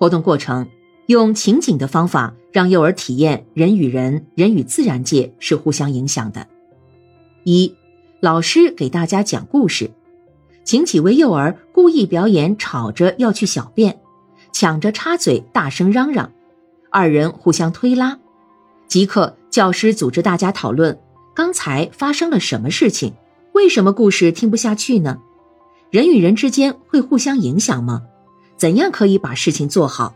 活动过程用情景的方法，让幼儿体验人与人、人与自然界是互相影响的。一，老师给大家讲故事，请几位幼儿故意表演吵着要去小便，抢着插嘴，大声嚷嚷，二人互相推拉。即刻，教师组织大家讨论刚才发生了什么事情，为什么故事听不下去呢？人与人之间会互相影响吗？怎样可以把事情做好，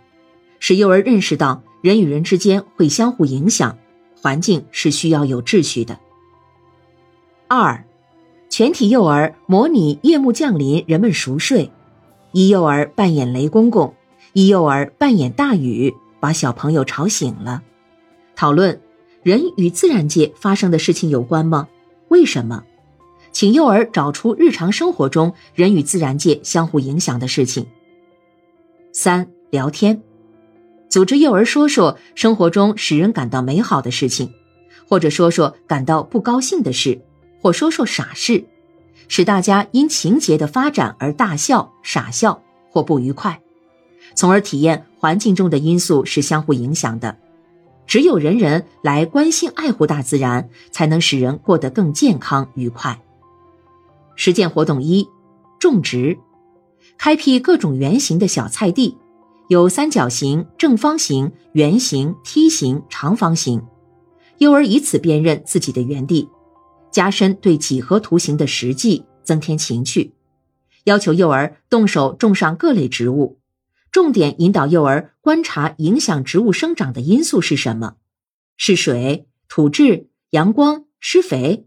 使幼儿认识到人与人之间会相互影响，环境是需要有秩序的。二，全体幼儿模拟夜幕降临，人们熟睡，一幼儿扮演雷公公，一幼儿扮演大雨，把小朋友吵醒了。讨论：人与自然界发生的事情有关吗？为什么？请幼儿找出日常生活中人与自然界相互影响的事情。三聊天，组织幼儿说说生活中使人感到美好的事情，或者说说感到不高兴的事，或说说傻事，使大家因情节的发展而大笑、傻笑或不愉快，从而体验环境中的因素是相互影响的。只有人人来关心爱护大自然，才能使人过得更健康愉快。实践活动一：种植。开辟各种圆形的小菜地，有三角形、正方形、圆形、梯形、长方形。幼儿以此辨认自己的园地，加深对几何图形的实际，增添情趣。要求幼儿动手种上各类植物，重点引导幼儿观察影响植物生长的因素是什么：是水、土质、阳光、施肥、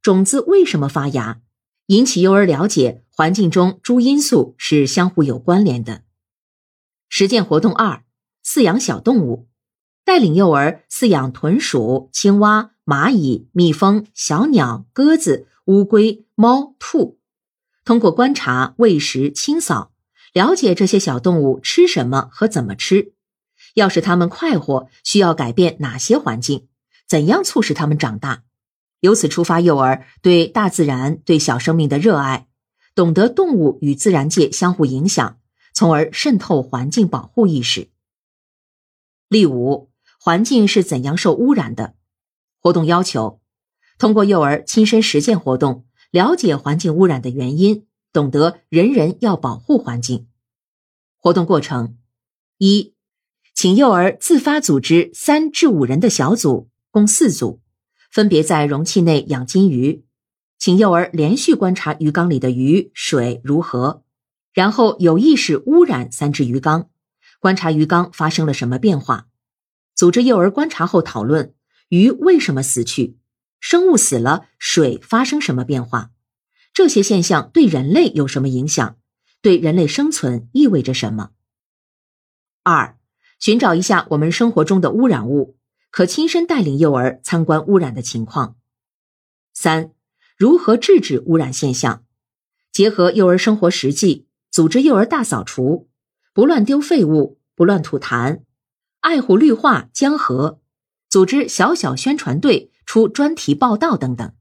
种子为什么发芽？引起幼儿了解环境中诸因素是相互有关联的。实践活动二：饲养小动物，带领幼儿饲养豚鼠、青蛙、蚂蚁、蜜蜂、小鸟、鸽子、乌龟、猫、兔。通过观察、喂食、清扫，了解这些小动物吃什么和怎么吃。要使它们快活，需要改变哪些环境？怎样促使它们长大？由此出发，幼儿对大自然、对小生命的热爱，懂得动物与自然界相互影响，从而渗透环境保护意识。例五：环境是怎样受污染的？活动要求：通过幼儿亲身实践活动，了解环境污染的原因，懂得人人要保护环境。活动过程：一，请幼儿自发组织三至五人的小组，共四组。分别在容器内养金鱼，请幼儿连续观察鱼缸里的鱼水如何，然后有意识污染三只鱼缸，观察鱼缸发生了什么变化。组织幼儿观察后讨论鱼为什么死去，生物死了，水发生什么变化，这些现象对人类有什么影响，对人类生存意味着什么。二，寻找一下我们生活中的污染物。可亲身带领幼儿参观污染的情况。三、如何制止污染现象？结合幼儿生活实际，组织幼儿大扫除，不乱丢废物，不乱吐痰，爱护绿化江河，组织小小宣传队出专题报道等等。